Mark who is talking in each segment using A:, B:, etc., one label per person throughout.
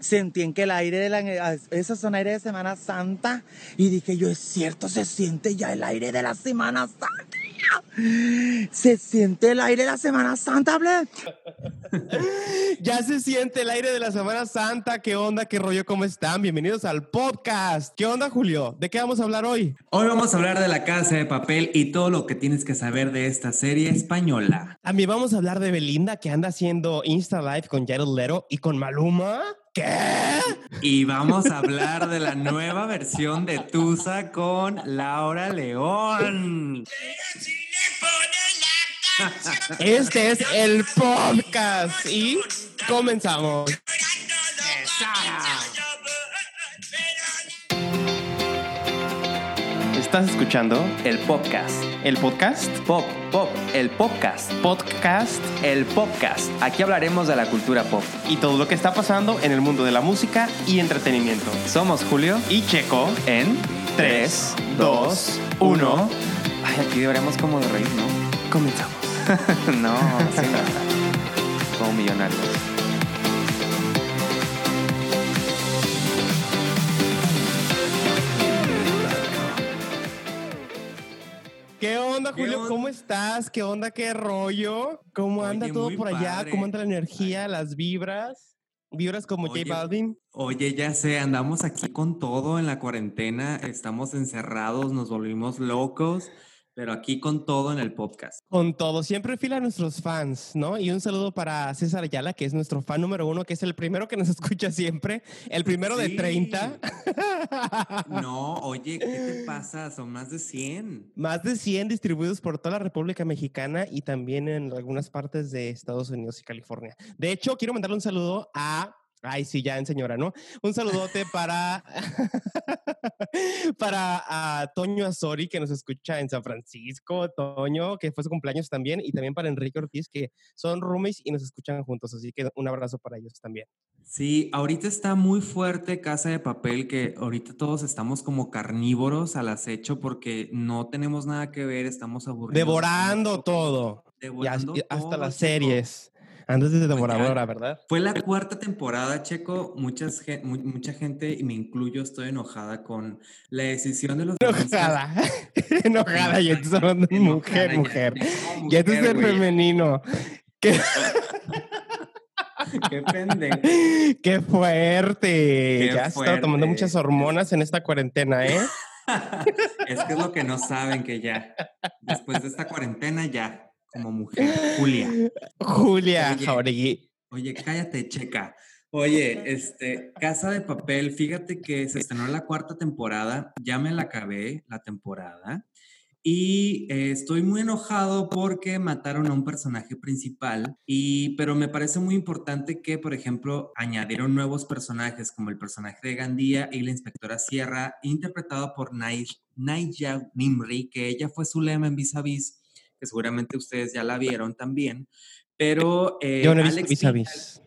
A: sentí en que el aire de la, esos son aire de Semana Santa y dije yo, es cierto, se siente ya el aire de la Semana Santa. Se siente el aire de la Semana Santa, Ble.
B: ya se siente el aire de la Semana Santa. ¿Qué onda? ¿Qué rollo? ¿Cómo están? Bienvenidos al podcast. ¿Qué onda, Julio? ¿De qué vamos a hablar hoy?
C: Hoy vamos a hablar de la casa de papel y todo lo que tienes que saber de esta serie española.
B: También vamos a hablar de Belinda que anda haciendo Insta Live con Jared Lero y con Maluma. ¿Qué?
C: Y vamos a hablar de la nueva versión de Tusa con Laura León.
B: Este es el podcast y comenzamos. Estás escuchando
C: el podcast.
B: ¿El podcast?
C: Pop, pop, el podcast.
B: Podcast.
C: El podcast. Aquí hablaremos de la cultura pop.
B: Y todo lo que está pasando en el mundo de la música y entretenimiento.
C: Somos Julio
B: y Checo
C: en 3, 2, 1. Ay, aquí deberíamos como de reír, ¿no?
B: Comenzamos.
C: no, así no. Como millonarios.
B: Onda, Julio? ¿Cómo estás? ¿Qué onda? ¿Qué rollo? ¿Cómo anda todo por allá? ¿Cómo anda la energía, las vibras? ¿Vibras como J Balvin?
C: Oye, ya sé, andamos aquí con todo en la cuarentena, estamos encerrados, nos volvimos locos pero aquí con todo en el podcast.
B: Con todo, siempre fila a nuestros fans, ¿no? Y un saludo para César Ayala, que es nuestro fan número uno, que es el primero que nos escucha siempre, el primero de 30.
C: No, oye, ¿qué te pasa? Son más de 100.
B: Más de 100 distribuidos por toda la República Mexicana y también en algunas partes de Estados Unidos y California. De hecho, quiero mandarle un saludo a Ay, sí, ya en señora, ¿no? Un saludote para, para a Toño Azori, que nos escucha en San Francisco, Toño, que fue su cumpleaños también, y también para Enrique Ortiz, que son roomies y nos escuchan juntos, así que un abrazo para ellos también.
C: Sí, ahorita está muy fuerte Casa de Papel, que ahorita todos estamos como carnívoros al acecho porque no tenemos nada que ver, estamos aburridos.
B: Devorando todo. Devorando hasta las series. Antes de devoradora, ¿verdad?
C: Fue la cuarta temporada, Checo. Muchas, mucha gente, y me incluyo, estoy enojada con la decisión de los.
B: Enojada. enojada, hablando de mujer, mujer. Ya tú eres femenino. ¿Qué?
C: Qué pendejo.
B: Qué fuerte. ya está tomando muchas hormonas en esta cuarentena, ¿eh?
C: es que es lo que no saben que ya. Después de esta cuarentena, ya como mujer. Julia.
B: Julia Jauregui.
C: Oye, cállate, checa. Oye, este, Casa de Papel, fíjate que se estrenó la cuarta temporada, ya me la acabé la temporada y eh, estoy muy enojado porque mataron a un personaje principal y pero me parece muy importante que, por ejemplo, añadieron nuevos personajes como el personaje de Gandía y la inspectora Sierra, interpretado por Naija Nimri, que ella fue su lema en Vis a Vis que seguramente ustedes ya la vieron también, pero
B: eh, Yo no Alex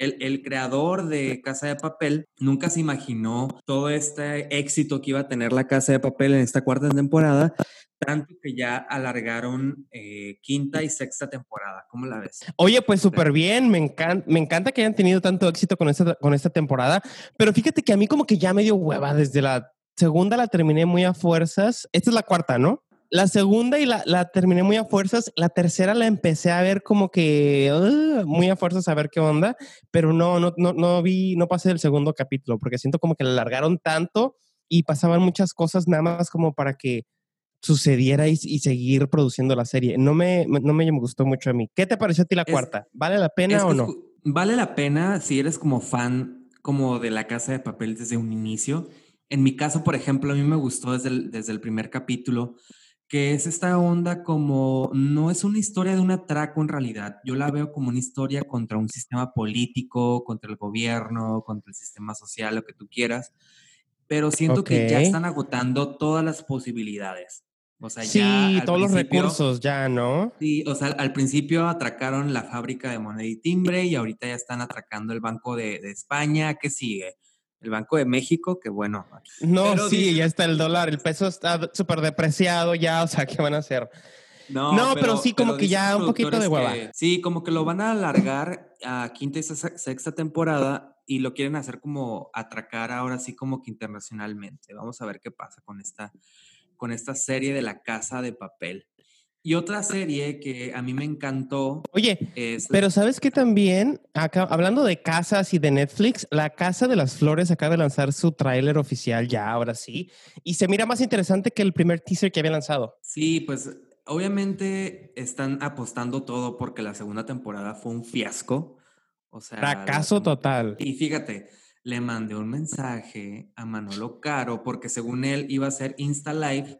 C: el, el, creador de Casa de Papel nunca se imaginó todo este éxito que iba a tener la Casa de Papel en esta cuarta temporada, tanto que ya alargaron eh, quinta y sexta temporada. ¿Cómo la ves?
B: Oye, pues súper bien, me, encanta, me encanta que hayan tenido tanto éxito con esta, con esta temporada, pero fíjate que a mí como que ya me dio hueva desde la segunda la terminé muy a fuerzas. Esta es la cuarta, ¿no? La segunda y la, la, terminé muy a fuerzas. La tercera la empecé a ver como que muy a fuerzas a ver qué onda, pero no, no, no, no vi, no pasé del segundo capítulo porque siento como que la alargaron tanto y pasaban muchas cosas nada más como para que sucediera y, seguir produciendo la serie. No me, no me gustó mucho a mí. ¿Qué te pareció a ti la cuarta? ¿Vale la pena o no?
C: Vale la pena si eres como fan como de la casa de papel desde un inicio. En mi caso, por ejemplo, a mí me gustó desde desde el primer capítulo que es esta onda como, no es una historia de un atraco en realidad, yo la veo como una historia contra un sistema político, contra el gobierno, contra el sistema social, lo que tú quieras, pero siento que ya están agotando todas las posibilidades.
B: O sea, sí, todos los recursos ya, ¿no?
C: Sí, o sea, al principio atracaron la fábrica de moneda y timbre y ahorita ya están atracando el Banco de, de España. ¿Qué sigue? El Banco de México, que bueno.
B: No, sí, ya está el dólar, el peso está súper depreciado ya, o sea, ¿qué van a hacer? No, pero, sí, como que ya un poquito de hueva.
C: sí, como que lo van a alargar a quinta y sexta temporada y lo quieren hacer como atracar ahora sí como que internacionalmente. Vamos a ver qué pasa con esta, con esta serie de La Casa de Papel. Y otra serie que a mí me encantó.
B: Oye, pero ¿sabes qué también? Acá, hablando de casas y de Netflix, La Casa de las Flores acaba de lanzar su tráiler oficial ya, ahora sí. Y se mira más interesante que el primer teaser que había lanzado.
C: Sí, pues obviamente están apostando todo porque la segunda temporada fue un fiasco. O sea.
B: Fracaso total.
C: Y fíjate, le mandé un mensaje a Manolo Caro porque según él iba a ser Insta Live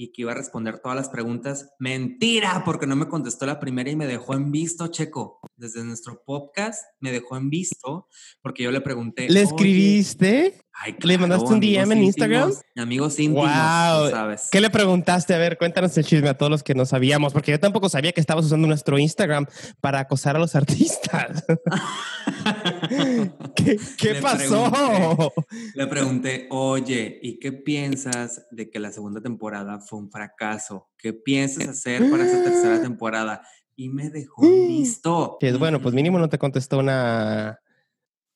C: y que iba a responder todas las preguntas. Mentira, porque no me contestó la primera y me dejó en visto, Checo. Desde nuestro podcast me dejó en visto porque yo le pregunté.
B: ¿Le escribiste? ¿Le mandaste un DM en Instagram?
C: Amigos íntimos, wow. ¿sabes?
B: ¿Qué le preguntaste? A ver, cuéntanos el chisme a todos los que no sabíamos, porque yo tampoco sabía que estabas usando nuestro Instagram para acosar a los artistas. ¿Qué, pasó?
C: le pregunté, oye, ¿y qué piensas de que la segunda temporada fue un fracaso? ¿Qué piensas hacer para esa tercera temporada? Y me dejó listo.
B: bueno, pues mínimo no te contestó una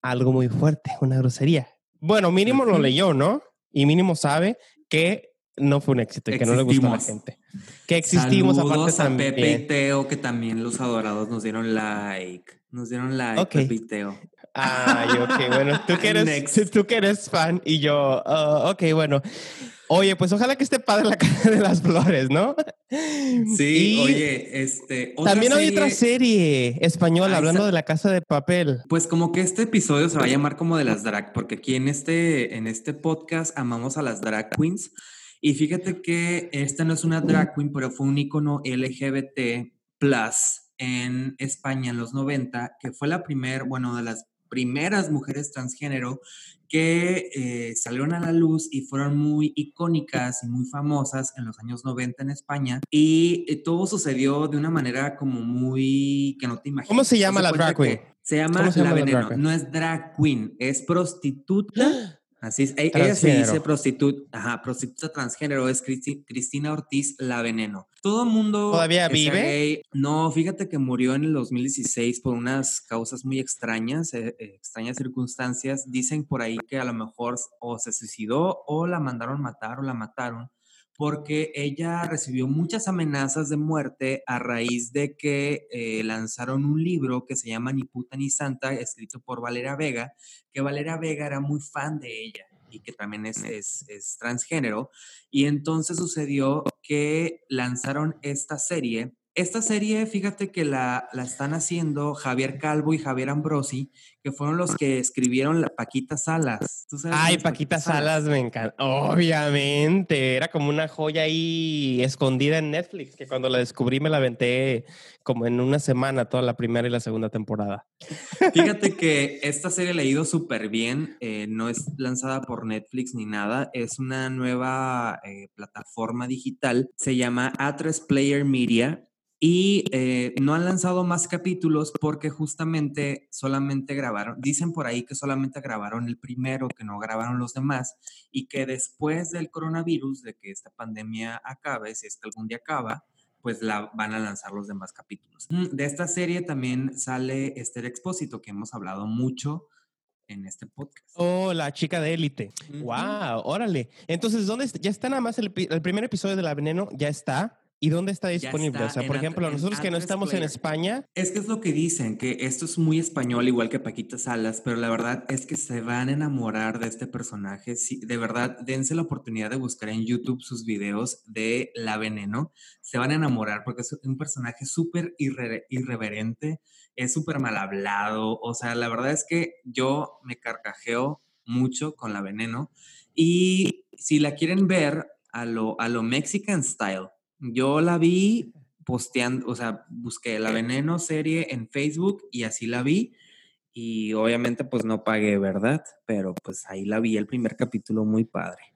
B: algo muy fuerte, una grosería. Bueno, mínimo lo leyó, ¿no? Y mínimo sabe que no fue un éxito y que no le gustó a la gente. Que existimos
C: aparte también. Pepe y Teo, que también los adorados nos dieron like. Nos dieron like, Pepe y Teo.
B: Ay, ok, bueno, tú que eres, tú que eres fan y yo, uh, ok, bueno. Oye, pues ojalá que esté padre la cara de las flores, ¿no?
C: Sí, oye, este.
B: también hay otra serie española hablando de la casa de papel.
C: Pues como que este episodio se va a llamar como de las drag, porque aquí en este, en este podcast amamos a las drag queens. Y fíjate que esta no es una drag queen, pero fue un icono LGBT plus en España en los 90, que fue la primera, bueno, de las primeras mujeres transgénero que eh, salieron a la luz y fueron muy icónicas y muy famosas en los años 90 en España. Y eh, todo sucedió de una manera como muy que no te imaginas.
B: ¿Cómo se llama la drag queen?
C: Se llama, la veneno. No es drag queen, es prostituta Así es. E-, ella se dice prostituta, ajá, prostituta transgénero, es Cristina Ortiz La Veneno. Todo el mundo.
B: ¿Todavía vive?
C: No, fíjate que murió en el 2016 por unas causas muy extrañas, eh, eh, extrañas circunstancias. Dicen por ahí que a lo mejor o se suicidó o la mandaron matar o la mataron porque ella recibió muchas amenazas de muerte a raíz de que eh, lanzaron un libro que se llama Ni puta ni santa, escrito por Valera Vega, que Valera Vega era muy fan de ella y que también es, es, es transgénero. Y entonces sucedió que lanzaron esta serie esta serie, fíjate que la, la, están haciendo Javier Calvo y Javier Ambrosi, que fueron los que escribieron la Paquita Salas.
B: Ay, Paquita, Salas? me encanta. Obviamente, era como una joya ahí escondida en Netflix, que cuando la descubrí me la aventé como en una semana, toda la primera y la segunda temporada.
C: Fíjate que esta serie la ha ido súper bien, eh, no es lanzada por Netflix ni nada, es una nueva eh, plataforma digital, se llama A3 Player Media y eh, no han lanzado más capítulos porque justamente solamente grabaron, dicen por ahí que solamente grabaron el primero, que no grabaron los demás y que después del coronavirus, de que esta pandemia acabe, si es que algún día acaba, pues la van a lanzar los demás capítulos. Mm, de esta serie también sale Esther Expósito, que hemos hablado mucho en este podcast.
B: Oh, la chica de élite. Wow, órale. Entonces, ¿dónde está? ya está nada más el, el primer episodio de La Veneno? ¿Ya está? ¿Y dónde está disponible? o sea, por ejemplo, nosotros que no estamos en España.
C: Es que es lo que dicen, que esto es muy español, igual que Paquita Salas, pero la verdad es que se van a enamorar de este personaje. Sí, de verdad, dense la oportunidad de buscar en YouTube sus videos de La Veneno. Se van a enamorar porque es un personaje súper irreverente, es súper mal hablado. O sea, la verdad es que yo me carcajeo mucho con La Veneno. Y si la quieren ver a lo, a lo Mexican style, yo la vi posteando, o sea, busqué la Veneno serie en Facebook y así la vi. Y obviamente pues no pagué, ¿verdad? Pero pues ahí la vi el primer capítulo muy padre.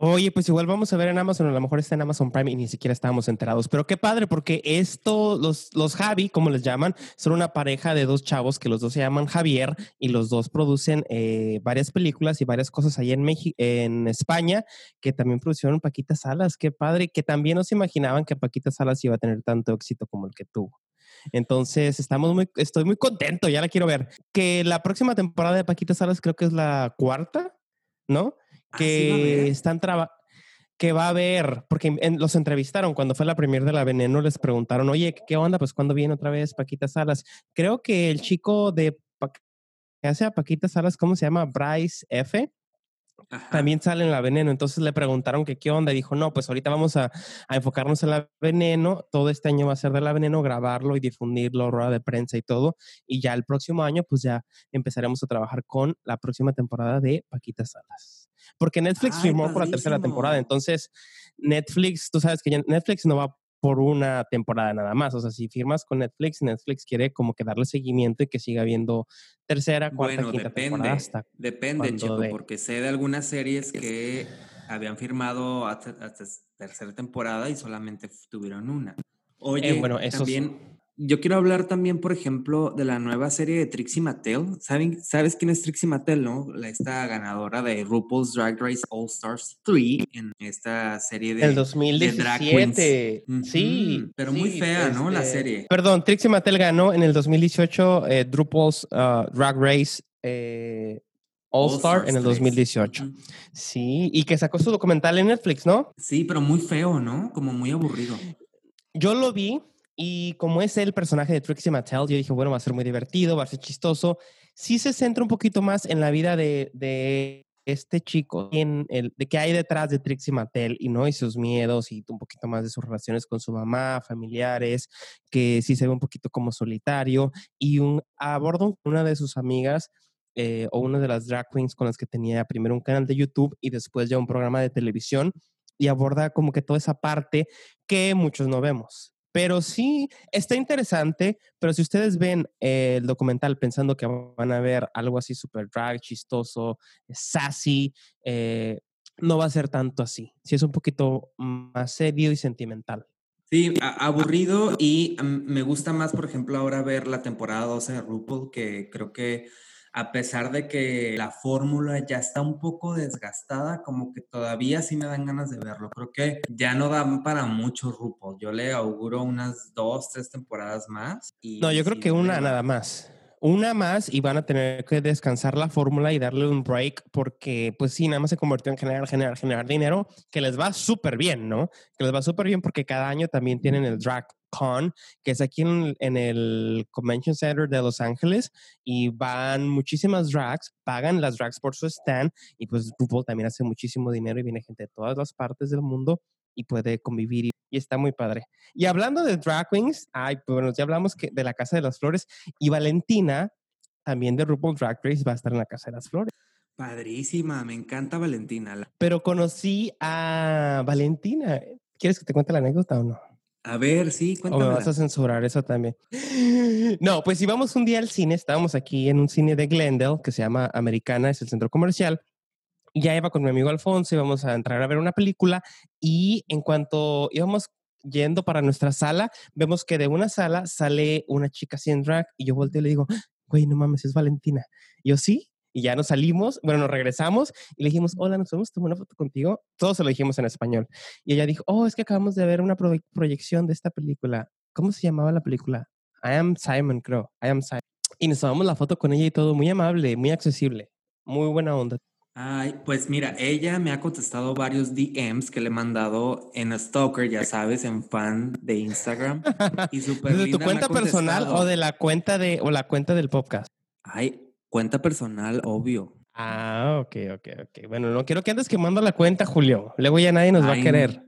B: Oye, pues igual vamos a ver en Amazon, a lo mejor está en Amazon Prime y ni siquiera estábamos enterados, pero qué padre porque esto, los, los Javi, como les llaman, son una pareja de dos chavos que los dos se llaman Javier y los dos producen eh, varias películas y varias cosas ahí en México, en España, que también produjeron Paquita Salas, qué padre, que también no se imaginaban que Paquita Salas iba a tener tanto éxito como el que tuvo. Entonces, estamos muy, estoy muy contento, ya la quiero ver. Que la próxima temporada de Paquita Salas creo que es la cuarta, ¿no?
C: Ah, ¿sí va a
B: Que están trabajando que va a haber, porque en- los entrevistaron cuando fue la premier de la Veneno, les preguntaron, oye, ¿qué onda? Pues cuando viene otra vez Paquita Salas. Creo que el chico de Pa- que hace a Paquita Salas, ¿cómo se llama? Bryce F.
C: Ajá.
B: También sale en la Veneno. Entonces le preguntaron que qué onda. y Dijo, no, pues ahorita vamos a, a enfocarnos en la Veneno. Todo este año va a ser de la Veneno, grabarlo y difundirlo, rueda de prensa y todo. Y ya el próximo año, pues ya empezaremos a trabajar con la próxima temporada de Paquita Salas. Porque Netflix
C: Ay,
B: firmó por la tercera temporada. Entonces, Netflix, tú sabes que ya Netflix no va por una temporada nada más. O sea, si firmas con Netflix, Netflix quiere como que darle seguimiento y que siga habiendo tercera, cuarta,
C: Bueno,
B: quinta
C: depende.
B: temporada hasta
C: Depende, Checo,
B: dé.
C: porque sé de algunas series que habían firmado hasta, hasta tercera temporada y solamente tuvieron una. Oye,
B: Eh, bueno, eso sí.
C: también, yo quiero hablar también, por ejemplo, de la nueva serie de Trixie Mattel. ¿Saben, ¿Sabes quién es Trixie Mattel, no? Esta ganadora de RuPaul's Drag Race All Stars 3 en esta serie de...
B: El
C: de drag queens.
B: 2017. Sí.
C: Pero muy fea, ¿no? La
B: este,
C: serie.
B: Perdón, Trixie Mattel ganó en el 2018 eh, Drupal's uh, Drag Race eh, All, Star en el
C: 3.
B: 2018.
C: Ujú.
B: Sí, y que sacó su documental en Netflix, ¿no?
C: Sí, pero muy feo, ¿no? Como muy aburrido.
B: Yo lo vi y como es el personaje de Trixie Mattel, yo dije, bueno, va a ser muy divertido, va a ser chistoso. Sí se centra un poquito más en la vida de, este chico, en el, de qué hay detrás de Trixie Mattel y no y sus miedos y un poquito más de sus relaciones con su mamá, familiares, que sí se ve un poquito como solitario y un aborda una de sus amigas eh, o una de las drag queens con las que tenía primero un canal de YouTube y después ya un programa de televisión y aborda como que toda esa parte que muchos no vemos. Pero sí, está interesante, pero si ustedes ven eh, el documental pensando que van a ver algo así súper drag, chistoso, sassy, eh, no va a ser tanto así. Sí es un poquito más serio y sentimental.
C: Sí, aburrido y mm, me gusta más, por ejemplo, ahora ver la temporada 12 de RuPaul, que creo que a pesar de que la fórmula ya está un poco desgastada, como que todavía sí me dan ganas de verlo. Creo que ya no dan para mucho RuPaul. Yo le auguro unas dos, tres temporadas más. Y
B: No, yo creo
C: sí,
B: que una nada más. Una más y van a tener que descansar la fórmula y darle un break porque, pues sí, nada más se convirtió en generar, generar, generar dinero, que les va súper bien, ¿no? Que les va súper bien porque cada año también tienen el Drag Con, que es aquí en, el Convention Center de Los Ángeles y van muchísimas drags, pagan las drags por su stand y pues RuPaul también hace muchísimo dinero y viene gente de todas las partes del mundo y puede convivir y, y está muy padre. Y hablando de drag queens, ay, pues bueno, ya hablamos que de la Casa de las Flores y Valentina, también de RuPaul Drag Race, va a estar en la Casa de las Flores.
C: Padrísima, me encanta Valentina.
B: Pero conocí a Valentina. ¿Quieres que te cuente la anécdota o no?
C: A ver, sí,
B: ¿O me
C: cuéntame.
B: vas a censurar eso también? No, pues íbamos un día al cine, estábamos aquí en un cine de Glendale que se llama Americana, es el centro comercial. Ya iba con mi amigo Alfonso, íbamos a entrar a ver una película y en cuanto íbamos yendo para nuestra sala, vemos que de una sala sale una chica así en drag y yo volteo y le digo, güey, no mames, es Valentina. Y yo sí, y ya nos salimos, bueno, nos regresamos y le dijimos, hola, nos podemos tomar una foto contigo. Todos se lo dijimos en español. Y ella dijo, oh, es que acabamos de ver una proye- proyección de esta película. ¿Cómo se llamaba la película? I am Simon, creo. I am Simon. Y nos tomamos la foto con ella y todo, muy amable, muy accesible, muy buena onda.
C: Ay, pues mira, ella me ha contestado varios DMs que le he mandado en Stalker, ya sabes, en fan de Instagram. Y súper
B: ¿De tu cuenta personal o de la cuenta de o la cuenta del podcast?
C: Ay, cuenta personal, obvio.
B: Ah, ok, ok, ok. Bueno, no quiero que andes quemando la cuenta, Julio. Luego ya nadie nos va a querer.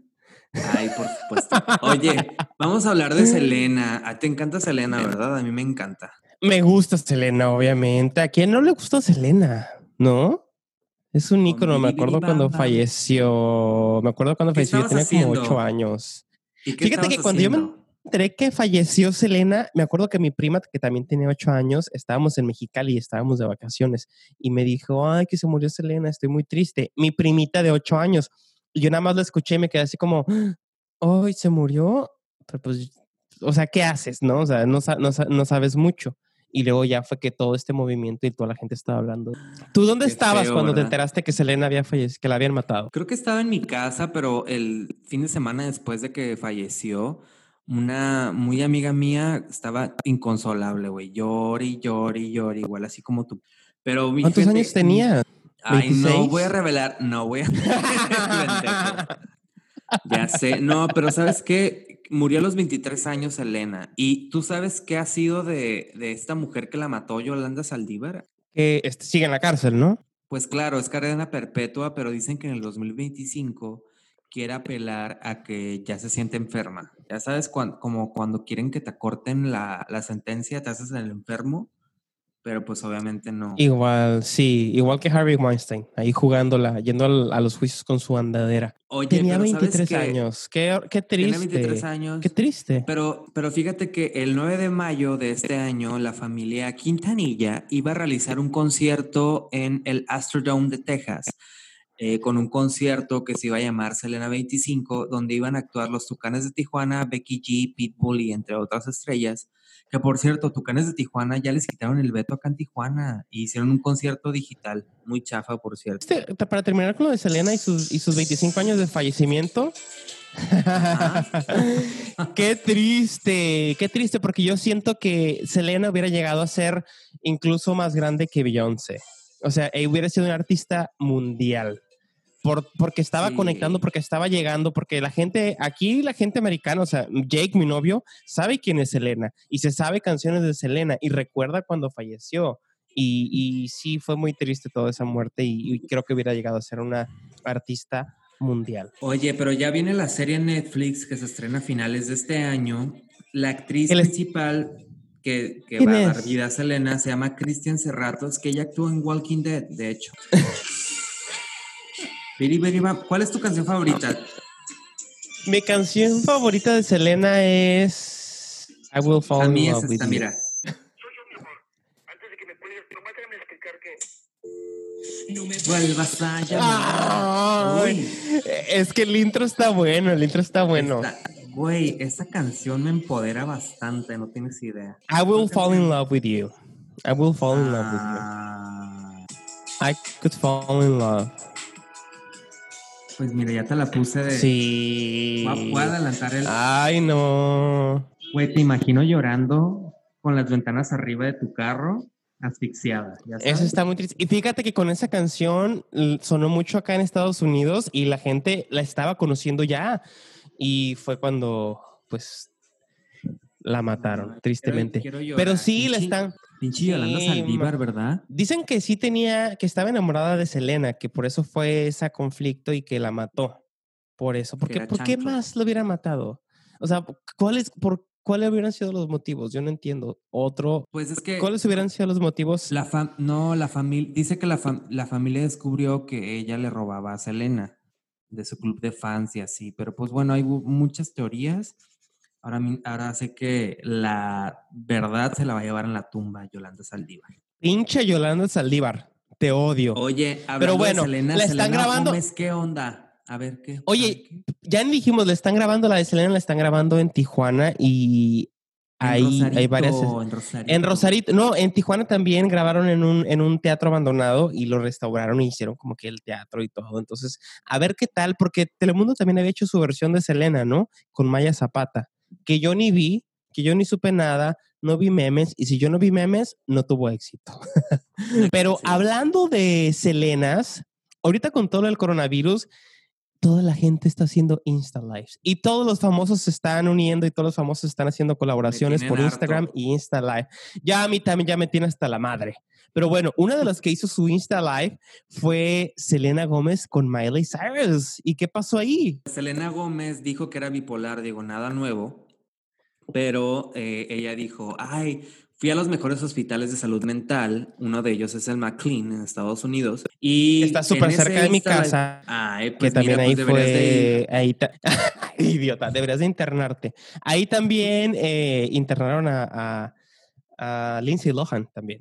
C: Ay, por supuesto. Oye, vamos a hablar de Selena. A ti te encanta Selena, ¿verdad? A mí me encanta.
B: Me gusta Selena, obviamente. ¿A quién no le gustó Selena? ¿No? Es un ícono. Me acuerdo cuando falleció. Me acuerdo cuando
C: ¿Qué
B: falleció. Yo tenía como ocho años.
C: ¿Y qué
B: Fíjate que cuando yo me enteré que falleció Selena, me acuerdo que mi prima, que también tenía ocho años, estábamos en Mexicali y estábamos de vacaciones. Y me dijo, ay, que se murió Selena, estoy muy triste. Mi primita de ocho años. Y yo nada más la escuché y me quedé así como, ay, se murió. Pero pues, o sea, ¿qué haces? No, o sea, no, no, no sabes mucho. Y luego ya fue que todo este movimiento y toda la gente estaba hablando. ¿Tú dónde
C: Qué
B: estabas
C: feo,
B: cuando te
C: ¿verdad?
B: enteraste que Selena había fallecido, que la habían matado?
C: Creo que estaba en mi casa, pero el fin de semana después de que falleció, una muy amiga mía estaba inconsolable, güey. Llori, llori, llori, igual así como tú. Pero
B: ¿Cuántos años tenía?
C: Ay, no voy a revelar, no voy a. ya sé, no, pero ¿sabes qué? Murió a los 23 años Elena. ¿Y tú sabes qué ha sido de, de esta mujer que la mató, Yolanda Saldívar?
B: Que este, sigue en la cárcel, ¿no?
C: Pues claro, es cadena perpetua, pero dicen que en el 2025 quiere apelar a que ya se siente enferma. Ya sabes, como cuando quieren que te acorten la, la sentencia, te haces el enfermo pero pues obviamente no.
B: Igual, sí, igual que Harvey Weinstein, ahí jugándola, yendo a los juicios con su andadera. Oye, tenía 23 años, qué, qué triste. Tenía 23 años. Qué triste.
C: Pero, pero fíjate que el 9 de mayo de este año, la familia Quintanilla iba a realizar un concierto en el Astrodome de Texas. Eh, con un concierto que se iba a llamar Selena 25, donde iban a actuar los Tucanes de Tijuana, Becky G, Pitbull y entre otras estrellas. Que por cierto, Tucanes de Tijuana ya les quitaron el veto acá en Tijuana y hicieron un concierto digital, muy chafa, por cierto.
B: Este, para terminar con lo de Selena y sus, y sus 25 años de fallecimiento. qué triste, qué triste, porque yo siento que Selena hubiera llegado a ser incluso más grande que Beyoncé. O sea, hubiera sido un artista mundial porque estaba conectando, porque estaba llegando, porque la gente, aquí la gente americana, o sea, Jake, mi novio, sabe quién es Selena y se sabe canciones de Selena y recuerda cuando falleció. Y, y sí, fue muy triste toda esa muerte y, creo que hubiera llegado a ser una artista mundial.
C: Oye, pero ya viene la serie Netflix que se estrena a finales de este año. La actriz principal que, que va a dar vida a Selena se llama Christian Serratos, que ella actuó en Walking Dead, de hecho. ¿Cuál es tu canción favorita?
B: Mi canción favorita de Selena es I Will Fall in Love with You. Mira.
C: No me vuelvas a llamar.
B: es que el intro está bueno, el intro está bueno.
C: güey, esa canción me empodera bastante, no tienes idea.
B: I will fall in love with you. I will fall in love with you. Ah. I could fall in love.
C: Pues mira, ya te la puse de.
B: Sí.
C: Voy a adelantar el.
B: Ay, no.
C: Güey, te imagino llorando con las ventanas arriba de tu carro, asfixiada.
B: Eso está muy triste. Y fíjate que con esa canción sonó mucho acá en Estados Unidos y la gente la estaba conociendo ya. Y fue cuando, pues, la mataron, tristemente. Pero sí, la están.
C: Pinche Yolanda Saldívar, ¿verdad?
B: Dicen que sí tenía, que estaba enamorada de Selena, que por eso fue ese conflicto y que la mató. Por eso. Porque, ¿Por qué más lo hubiera matado? O sea, ¿cuáles, por, ¿cuáles hubieran sido los motivos? Yo no entiendo. Otro.
C: Pues es que.
B: ¿Cuáles hubieran sido los motivos?
C: La no, la familia. Dice que la, la familia descubrió que ella le robaba a Selena de su club de fans y así. Pero pues bueno, hay muchas teorías. Ahora, ahora sé que la verdad se la va a llevar en la tumba Yolanda Saldívar.
B: Pinche Yolanda Saldívar, te odio.
C: Oye, pero bueno, Selena, la están grabando. ¿Qué onda? A ver qué.
B: Oye, ya dijimos, le están grabando la de Selena, la están grabando en Tijuana y ahí hay varias. En Rosarito. En Rosarito, no, en Tijuana también grabaron en un, en un teatro abandonado y lo restauraron y hicieron como que el teatro y todo. Entonces, a ver qué tal, porque Telemundo también había hecho su versión de Selena, ¿no? Con Maya Zapata que yo ni vi, que yo ni supe nada, no vi memes, y si yo no vi memes, no tuvo éxito. Pero hablando de Selenas, ahorita con todo el coronavirus, toda la gente está haciendo Insta Lives y todos los famosos se están uniendo y todos los famosos están haciendo colaboraciones por Instagram y Insta Live. Ya a mí también ya me tiene hasta la madre. Pero bueno, una de las que hizo su Insta Live fue Selena Gómez con Miley Cyrus. ¿Y qué pasó ahí?
C: Selena Gómez dijo que era bipolar, digo, nada nuevo, pero eh, ella dijo, ay, fui a los mejores hospitales de salud mental, uno de ellos es el McLean en Estados Unidos. Y
B: está súper cerca de mi casa.
C: Ay, pues
B: que también ahí pues fue, ahí idiota, deberías de internarte. Ahí también eh, internaron a, a, a Lindsay Lohan también.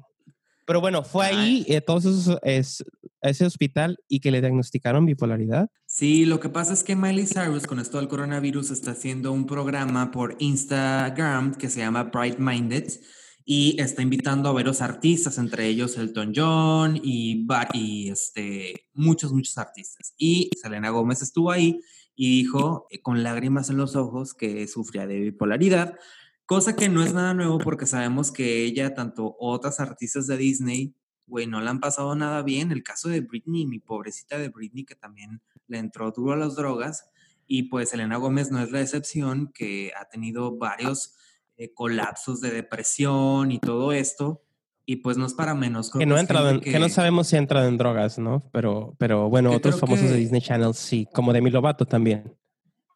B: Pero bueno, fue ahí eh, todos esos, es, ese hospital y que le diagnosticaron bipolaridad.
C: Sí, lo que pasa es que Miley Cyrus con esto del coronavirus está haciendo un programa por Instagram que se llama Bright Minded y está invitando a varios artistas, entre ellos Elton John y, este, muchos, muchos artistas. Y Selena Gómez estuvo ahí y dijo eh, con lágrimas en los ojos que sufría de bipolaridad, cosa que no es nada nuevo porque sabemos que ella, tanto otras artistas de Disney, güey, no le han pasado nada bien. El caso de Britney, mi pobrecita de Britney, que también le entró duro a las drogas. Y pues Elena Gómez no es la excepción, que ha tenido varios eh, colapsos de depresión y todo esto. Y pues no es para menos.
B: que no, ha entrado en, que... no sabemos si ha entrado en drogas, ¿no? Pero, pero bueno, otros famosos de Disney Channel sí, como Demi Lovato también.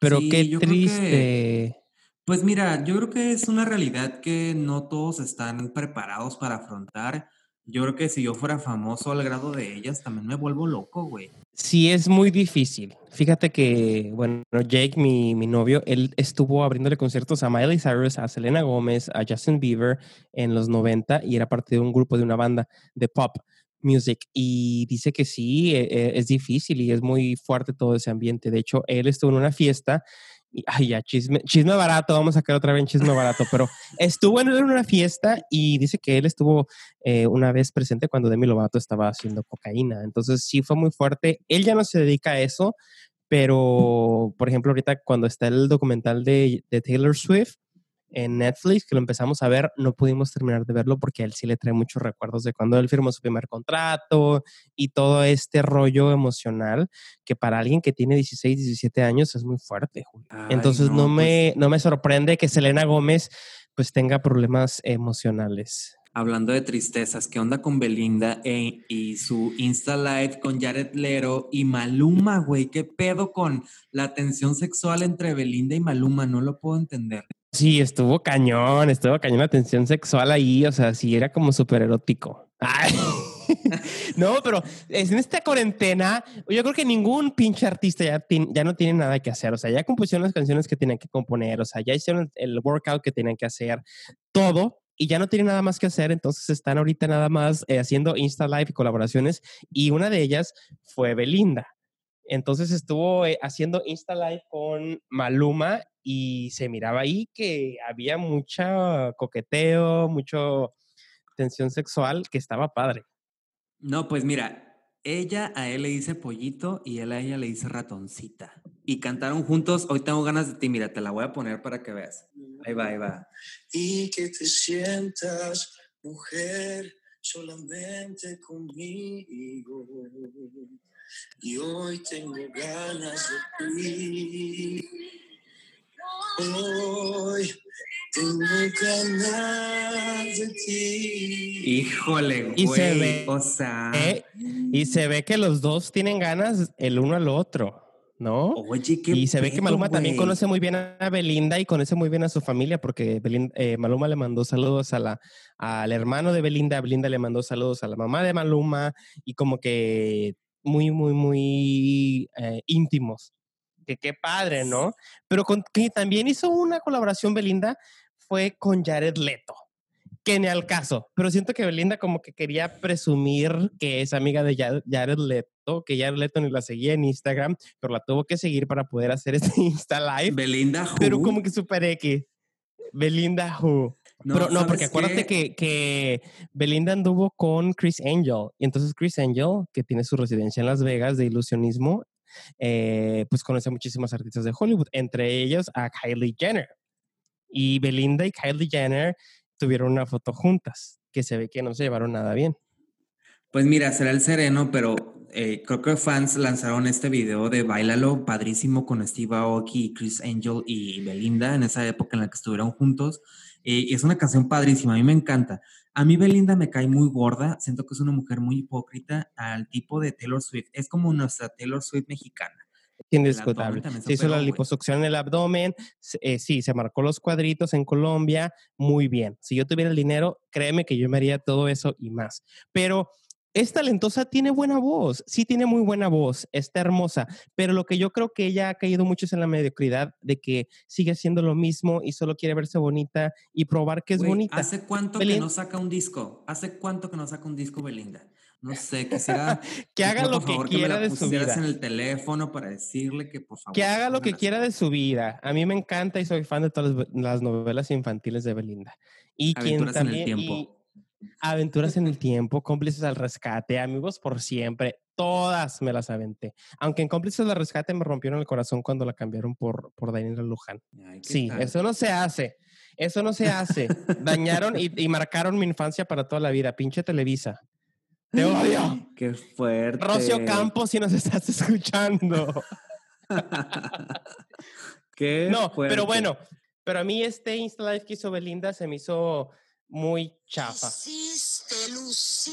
B: Pero qué triste.
C: pues mira, yo creo que es una realidad que no todos están preparados para afrontar yo creo que si yo fuera famoso al grado de ellas, también me vuelvo loco, güey.
B: Sí, es muy difícil. Fíjate que, bueno, Jake, mi, mi novio, él estuvo abriéndole conciertos a Miley Cyrus, a Selena Gómez, a Justin Bieber en los 90 y era parte de un grupo de una banda de pop music y dice que sí, e, e, es difícil y es muy fuerte todo ese ambiente. De hecho, él estuvo en una fiesta ay, ya, chisme, chisme barato, vamos a sacar otra vez chisme barato, pero estuvo en una fiesta y dice que él estuvo eh, una vez presente cuando Demi Lovato estaba haciendo cocaína. Entonces sí fue muy fuerte. Él ya no se dedica a eso, pero por ejemplo ahorita cuando está el documental de, de Taylor Swift, en Netflix, que lo empezamos a ver, no pudimos terminar de verlo porque a él sí le trae muchos recuerdos de cuando él firmó su primer contrato y todo este rollo emocional que para alguien que tiene 16, 17 años es muy fuerte. Entonces no, me, pues no me sorprende que Selena Gómez pues tenga problemas emocionales.
C: Hablando de tristezas, ¿qué onda con Belinda e, y su Insta Live con Jared Lero y Maluma, güey? ¿Qué pedo con la tensión sexual entre Belinda y Maluma? No lo puedo entender.
B: Sí, estuvo cañón, estuvo cañón la tensión sexual ahí, o sea, sí era como súper erótico. no, pero en esta cuarentena, yo creo que ningún pinche artista ya, ya no tiene nada que hacer. O sea, ya compusieron las canciones que tenían que componer, o sea, ya hicieron el workout que tenían que hacer, todo, y ya no tienen nada más que hacer. Entonces están ahorita nada más eh, haciendo Insta Live y colaboraciones, y una de ellas fue Belinda. Entonces estuvo eh, haciendo Insta Live con Maluma y se miraba ahí que había mucha coqueteo, mucho tensión sexual que estaba padre.
C: No, pues mira, ella a él le dice pollito y él a ella le dice ratoncita. Y cantaron juntos, hoy tengo ganas de ti, mira, te la voy a poner para que veas. Ahí va, ahí va. Y que te sientas mujer solamente conmigo y hoy tengo ganas de ti. Hoy tengo ganas de ti. Híjole, güey.
B: Y se ve, o sea, y se ve que los dos tienen ganas el uno al otro. ¿no?
C: Oye, qué
B: y se ve que Maluma también conoce muy bien a Belinda y conoce muy bien a su familia porque eh, Maluma le mandó saludos a la, al hermano de Belinda, Belinda le mandó saludos a la mamá de Maluma y como que muy, muy, muy eh, íntimos. Que qué padre, ¿no? Pero con, que también hizo una colaboración Belinda fue con Jared Leto, que ni al caso, pero siento que Belinda como que quería presumir que es amiga de Jared Leto, que Jared Leto ni la seguía en Instagram, pero la tuvo que seguir para poder hacer este Insta Live.
C: Belinda
B: Pero como que super X. Belinda Who. No, Pero no, porque acuérdate que, que, Belinda anduvo con Chris Angel. Y entonces Chris Angel, que tiene su residencia en Las Vegas de ilusionismo, eh, pues conoce a muchísimos artistas de Hollywood, entre ellos a Kylie Jenner. Y Belinda y Kylie Jenner tuvieron una foto juntas, que se ve que no se llevaron nada bien.
C: Pues mira, será el sereno, pero eh, creo que fans lanzaron este video de Bailalo, padrísimo con Steve Aoki, Chris Angel y Belinda en esa época en la que estuvieron juntos. Eh, y es una canción padrísima, a mí me encanta. A mí Belinda me cae muy gorda, siento que es una mujer muy hipócrita al tipo de Taylor Swift. Es como nuestra Taylor Swift mexicana.
B: Indiscutable. Se hizo la liposucción en el abdomen, eh, sí, se marcó los cuadritos en Colombia, muy bien. Si yo tuviera el dinero, créeme que yo me haría todo eso y más. Pero es talentosa, tiene buena voz, sí tiene muy buena voz, está hermosa, pero lo que yo creo que ella ha caído mucho es en la mediocridad de que sigue haciendo lo mismo y solo quiere verse bonita y probar que es bonita.
C: ¿Hace cuánto que no saca un disco? ¿Hace cuánto que no saca un disco Belinda? No sé, quisiera
B: que haga lo que quiera de su vida.
C: en el teléfono para decirle que por favor.
B: Que haga lo que quiera de su vida. A mí me encanta y soy fan de todas las novelas infantiles de Belinda. Y quien también, en el tiempo. Aventuras en el tiempo, cómplices al rescate, amigos por siempre. todas me las aventé. Aunque en cómplices de rescate me rompieron el corazón cuando la cambiaron por, por Daniela Luján.
C: Ay, ¿qué
B: Sí,
C: tal?
B: eso no se hace. Eso no se hace. Dañaron y, y marcaron mi infancia para toda la vida. Pinche Televisa. Te odio.
C: Qué fuerte.
B: Rocio Campos, si nos estás escuchando.
C: Qué
B: No,
C: fuerte.
B: pero bueno, pero a mí este Insta Live que hizo Belinda se me hizo muy chafa.
D: Quisiste lucir.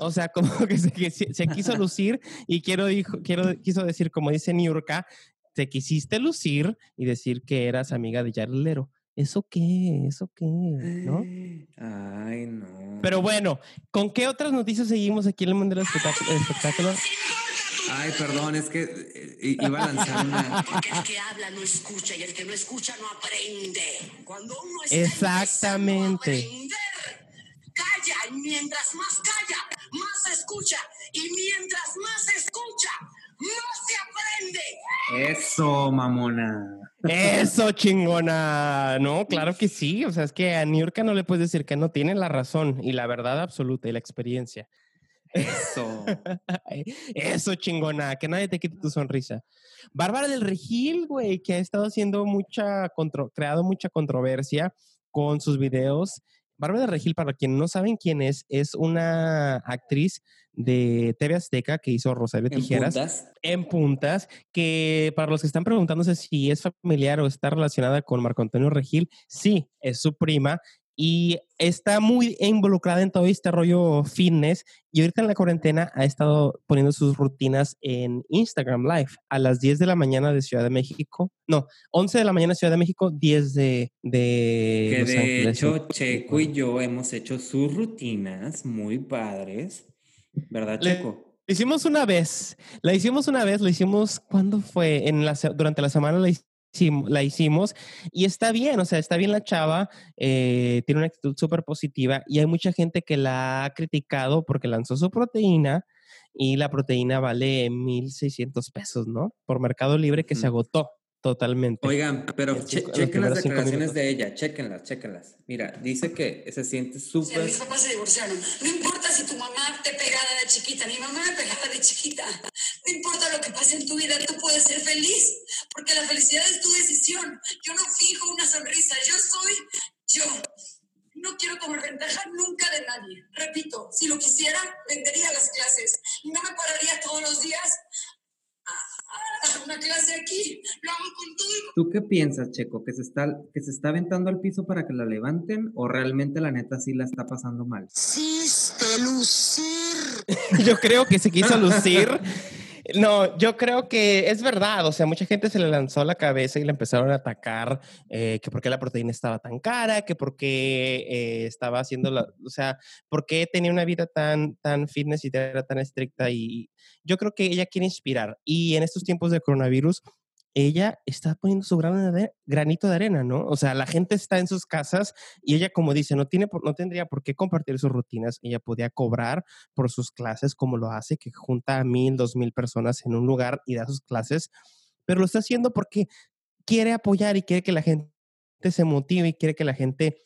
B: O sea, como que se, que se- se quiso lucir y quiero, dijo, quiero, quiso decir, como dice Niurka, te quisiste lucir y decir que eras amiga de Jared Lero. ¿Eso qué? ¿Eso qué? ¿No?
C: Ay, no.
B: Pero bueno, ¿con qué otras noticias seguimos aquí en el mundo del espectáculo?
C: Ay, perdón, es que eh, iba a lanzar una.
D: Porque el que habla no escucha y el que no escucha no aprende. Cuando uno está
B: Exactamente.
D: aprender, calla y mientras más calla, más escucha y mientras más escucha, más se aprende.
C: Eso, mamona.
B: Eso, chingona. No, claro que sí. O sea, es que a Niurka no le puedes decir que no tiene la razón y la verdad absoluta y la experiencia.
C: Eso.
B: Eso, chingona, que nadie te quite tu sonrisa. Bárbara del Regil, güey, que ha estado haciendo mucha, contro- creado mucha controversia con sus videos. Bárbara del Regil, para quien no saben quién es, es una actriz de TV Azteca que hizo Rosario
C: En
B: Tijeras
C: puntas.
B: en puntas, que para los que están preguntándose si es familiar o está relacionada con Marco Antonio Regil, sí, es su prima y está muy involucrada en todo este rollo fitness y ahorita en la cuarentena ha estado poniendo sus rutinas en Instagram Live a las 10 de la mañana de Ciudad de México, no, 11 de la mañana de Ciudad de México, 10 de... de
C: Que
B: Los
C: de
B: Ángeles,
C: hecho. Checo y yo hemos hecho sus rutinas muy padres. ¿Verdad, Checo?
B: Hicimos una vez, la hicimos una vez, la hicimos, ¿cuándo fue? En la, durante la semana la hicimos, la hicimos y está bien, o sea, está bien la chava, eh, tiene una actitud súper positiva y hay mucha gente que la ha criticado porque lanzó su proteína y la proteína vale 1.600 pesos, ¿no? Por Mercado Libre que se agotó totalmente.
C: Oigan, pero che- chequen las declaraciones de ella, chequenlas, chequenlas. Mira, dice que se siente
D: Si
C: súper.
D: mis papás se divorciaron, no importa si tu mamá te pegaba de chiquita, mi mamá me pegaba de chiquita. No importa lo que pase en tu vida, tú puedes ser feliz, porque la felicidad es tu decisión. Yo no fijo una sonrisa, yo soy yo. No quiero tomar ventaja nunca de nadie. Repito, si lo quisiera, vendería las clases y no me pararía todos los días a, a dar una clase aquí. Lo hago con todo y
C: ¿Tú qué piensas, Checo? ¿Que se, está, ¿Que se está aventando al piso para que la levanten o realmente la neta sí la está pasando mal?
D: Quisiste lucir.
B: Yo creo que se quiso lucir. No, yo creo que es verdad. O sea, mucha gente se le lanzó la cabeza y le empezaron a atacar eh, que por qué la proteína estaba tan cara, que por qué eh, estaba haciendo la, o sea, por qué tenía una vida tan, tan fitness y era tan estricta. Y yo creo que ella quiere inspirar. Y en estos tiempos de coronavirus, ella está poniendo su granito de arena, ¿no? O sea, la gente está en sus casas y ella, como dice, no, tiene, no tendría por qué compartir sus rutinas. Ella podía cobrar por sus clases como lo hace, que junta a mil, dos mil personas en un lugar y da sus clases, pero lo está haciendo porque quiere apoyar y quiere que la gente se motive y quiere que la gente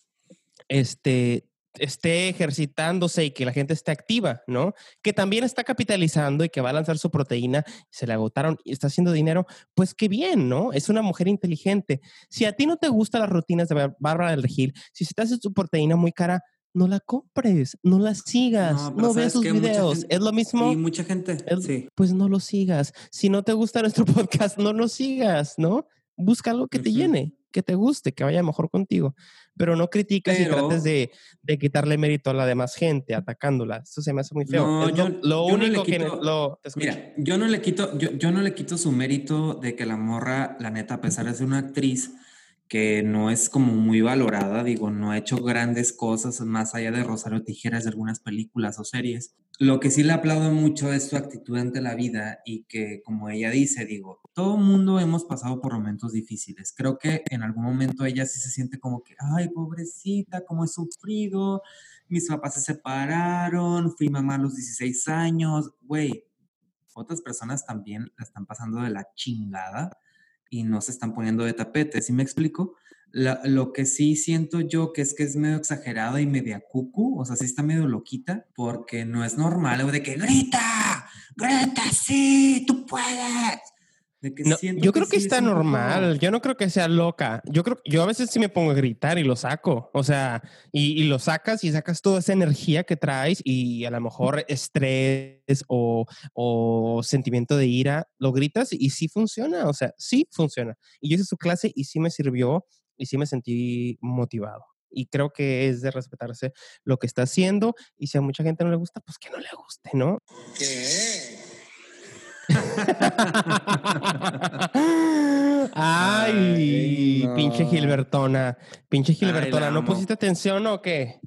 B: este, esté ejercitándose y que la gente esté activa, ¿no? Que también está capitalizando y que va a lanzar su proteína, se le agotaron y está haciendo dinero, pues qué bien, ¿no? Es una mujer inteligente. Si a ti no te gustan las rutinas de Bár- Bárbara del Regil, si se te hace tu proteína muy cara, no la compres, no la sigas,
C: No,
B: veas
C: ¿sabes
B: sus videos.
C: gente-
B: es lo mismo.
C: Y mucha gente,
B: Es-
C: sí.
B: Pues no lo sigas. Si no te gusta nuestro podcast, no lo sigas, ¿no? Busca algo que te llene, que te guste, que vaya mejor contigo. Pero no criticas y trates de, de quitarle mérito a la demás gente, atacándola. Eso se me hace muy feo.
C: No,
B: Es
C: yo-
B: lo, lo
C: yo no le
B: único que... Lo.
C: Mira, yo no le quito, yo, yo no le quito su mérito de que la morra, la neta, a pesar de ser una actriz que no es como muy valorada, digo, no ha hecho grandes cosas más allá de Rosario Tijeras de algunas películas o series. Lo que sí le aplaudo mucho es su actitud ante la vida y que, como ella dice, digo, todo mundo hemos pasado por momentos difíciles. Creo que en algún momento ella sí se siente como que, ay, pobrecita, cómo he sufrido, mis papás se separaron, fui mamá a los 16 años, güey, otras personas también la están pasando de la chingada y no se están poniendo de tapete, ¿sí me explico? Lo que sí siento yo que es que es medio exagerada y media cucu, o sea, sí está medio loquita, porque no es normal, o de que grita, Greta, sí, tú puedes. De que
B: No, yo creo que
C: sí
B: está
C: es un poco-
B: normal. Yo no creo que sea loca. Yo creo, yo a veces sí me pongo a gritar y lo saco. O sea, y, y lo sacas y sacas toda esa energía que traes y a lo mejor estrés o, o sentimiento de ira, lo gritas y sí funciona. O sea, sí funciona. Y yo hice su clase y sí me sirvió y sí me sentí motivado. Y creo que es de respetarse lo que está haciendo. Y si a mucha gente no le gusta, pues que no le guste, ¿no?
A: ¿Qué?
B: Ay,
C: Ay, no.
B: pinche Gilbertona, pinche Gilbertona, ¿no pusiste atención o qué?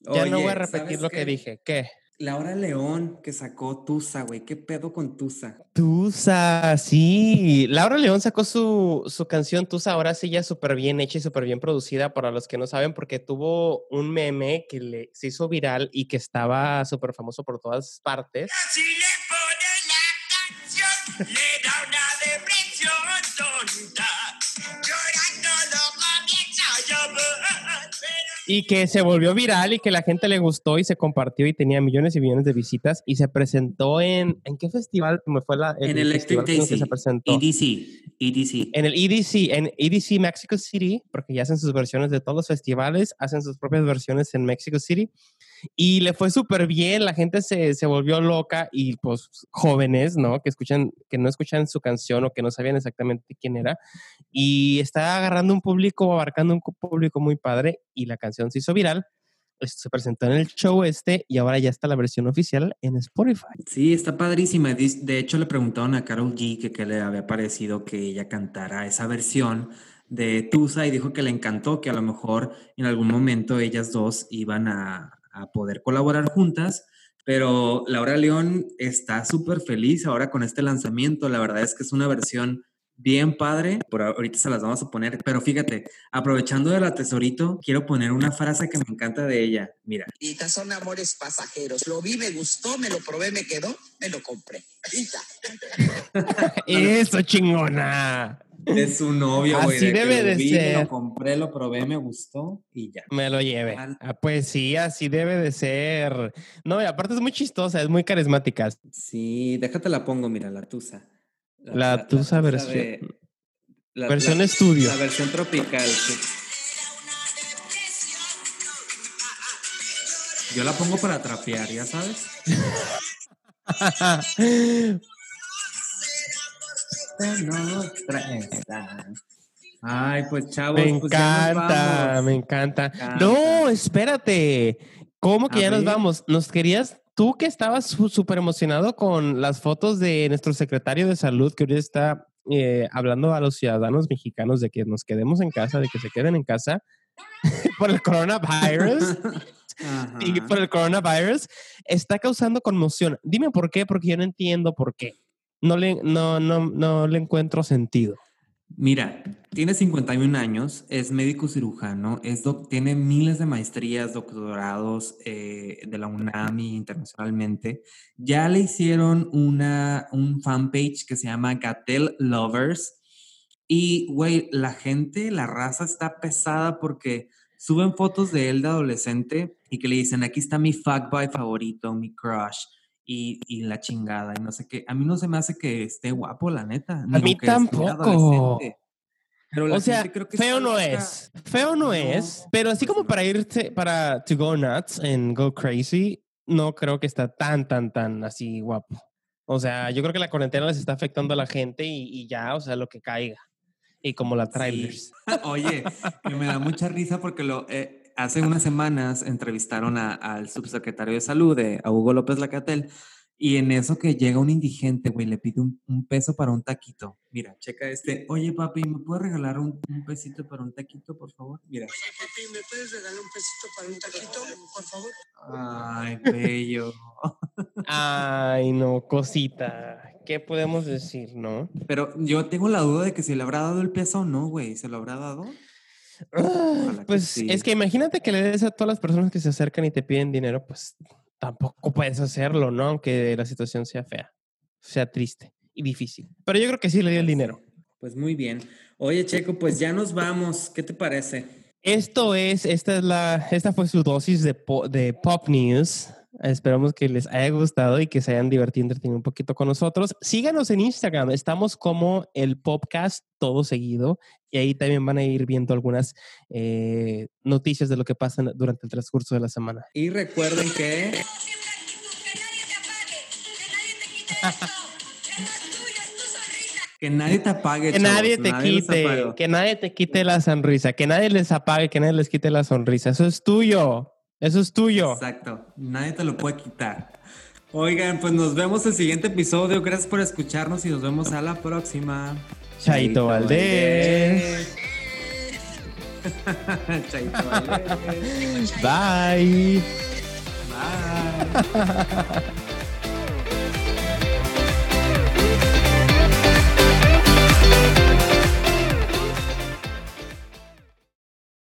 B: Ya no voy a repetir
C: ¿sabes
B: lo que dije. ¿Qué?
C: Laura León, que sacó Tusa, güey. ¿Qué pedo con Tusa?
B: Tusa, sí. Laura León sacó su, su canción Tusa, ahora sí ya súper bien hecha y súper bien producida para los que no saben, porque tuvo un meme que le, se hizo viral y que estaba súper famoso por todas partes.
E: Si yeah,
B: Y que se volvió viral y que la gente le gustó y se compartió y tenía millones y millones de visitas y se presentó en ¿en qué festival me fue la
C: En
B: festival
C: Electric
B: en el que
C: Daisy.
B: se presentó
C: EDC. EDC.
B: en el EDC en EDC Mexico City porque ya hacen sus versiones de todos los festivales hacen sus propias versiones en Mexico City y le fue súper bien la gente se, se volvió loca y pues jóvenes no que escuchan que no escuchan su canción o que no sabían exactamente quién era y está agarrando un público, abarcando un público muy padre y la canción se hizo viral. Se presentó en el show este y ahora ya está la versión oficial en Spotify.
C: Sí, está padrísima. De hecho, le preguntaron a Carol G que qué le había parecido que ella cantara esa versión de Tusa y dijo que le encantó, que a lo mejor en algún momento ellas dos iban a, a poder colaborar juntas. Pero Laura León está súper feliz ahora con este lanzamiento. La verdad es que es una versión bien padre. Por ahorita se las vamos a poner. Pero fíjate, aprovechando de la tesorito, quiero poner una frase que me encanta de ella. Mira.
F: Y son amores pasajeros. Lo vi, me gustó, me lo probé, me quedó, me lo compré. Y ya.
B: ¡Eso, chingona!
C: Es su novio, güey.
B: Así
C: que
B: debe
C: lo
B: de
C: vi, me
B: ser.
C: Lo compré, lo probé, me gustó y ya.
B: Me lo lleve. Ah, pues sí, así debe de ser. No, y aparte es muy chistosa, es muy carismática.
C: Sí, déjate la pongo, mira, la Tusa.
B: La Tusa versión-
C: de- la-
B: versión
C: la-
B: estudio.
C: La versión tropical, sí. Yo la pongo para trapear, ya sabes. Ay, pues chavos,
B: me
C: pues
B: encanta, me encanta. No, espérate. ¿Cómo que
C: A
B: ya nos vamos? ¿Nos querías, tú que estabas súper emocionado con las fotos de nuestro secretario de salud que ahorita está eh, hablando a los ciudadanos mexicanos de que nos quedemos en casa, de que se queden en casa por el coronavirus?
C: Ajá.
B: y por el coronavirus está causando conmoción. Dime por qué, porque yo no entiendo por qué. No le, no, no, no le encuentro sentido.
C: Mira, tiene 51 años, es médico cirujano, es tiene miles de maestrías, doctorados eh, de la UNAM y internacionalmente. Ya le hicieron una, un fanpage que se llama Gatel Lovers. Y, güey, la gente, la raza está pesada porque suben fotos de él de adolescente y que le dicen, aquí está mi fuckboy favorito, mi crush. Y, y la chingada, y no sé qué. A mí no se me hace que esté guapo, la neta. ni
B: mí tampoco.
C: Pero la
B: O sea,
C: gente creo que
B: feo no es. Feo no,
C: No,
B: es. Pero así
C: pues
B: como para irte, para to go nuts and go crazy, no creo que está tan, tan, tan así guapo. O sea, yo creo que la cuarentena les está afectando a la gente y, y ya, o sea, lo que caiga. Y como la trailers.
C: Sí. Oye, que me da mucha risa porque lo, eh, hace unas semanas entrevistaron a- al subsecretario de salud, de, a Hugo López Lacatel, y en eso que llega un indigente, güey, le pide un, un peso para un taquito. Mira, checa este. Oye, papi, ¿me puedes regalar un, un pesito para un taquito, por favor? Mira.
F: Papi, ¿me puedes regalar un pesito para un taquito, por favor?
C: Ay, bello.
B: Ay, no, cosita. ¿Qué podemos decir, no?
C: Pero yo tengo la duda de que si le habrá dado el peso o no, güey. ¿Se lo habrá dado? Ojalá
B: Pues
C: sí.
B: es que imagínate que le des a todas las personas que se acercan y te piden dinero, pues tampoco puedes hacerlo, ¿no? Aunque la situación sea fea, sea triste y difícil. Pero yo creo que sí le dio el dinero.
C: Pues muy bien. Oye, Checo, pues ya nos vamos. ¿Qué te parece?
B: Esto es, esta es la, esta fue su dosis de, po- de Pop News. Esperamos que les haya gustado y que se hayan divertido, entretenido un poquito con nosotros. Síganos en Instagram, estamos como el podcast todo seguido y ahí también van a ir viendo algunas eh, noticias de lo que pasa durante el transcurso de la semana.
C: Y recuerden que
D: que nadie te apague, que nadie te quite esto, que no es tuya, es tu sonrisa.
C: que nadie te apague.
B: Que
C: chavos,
B: nadie te
C: nos
B: quite, que nadie te quite la sonrisa, que nadie les apague, que nadie les quite la sonrisa. Eso es tuyo, eso es tuyo.
C: Exacto, nadie te lo puede quitar. Oigan, pues nos vemos el siguiente episodio. Gracias por escucharnos y nos vemos a la próxima.
B: Chaito Valdés.
C: Chaito Valdés.
B: Bye.
C: Bye.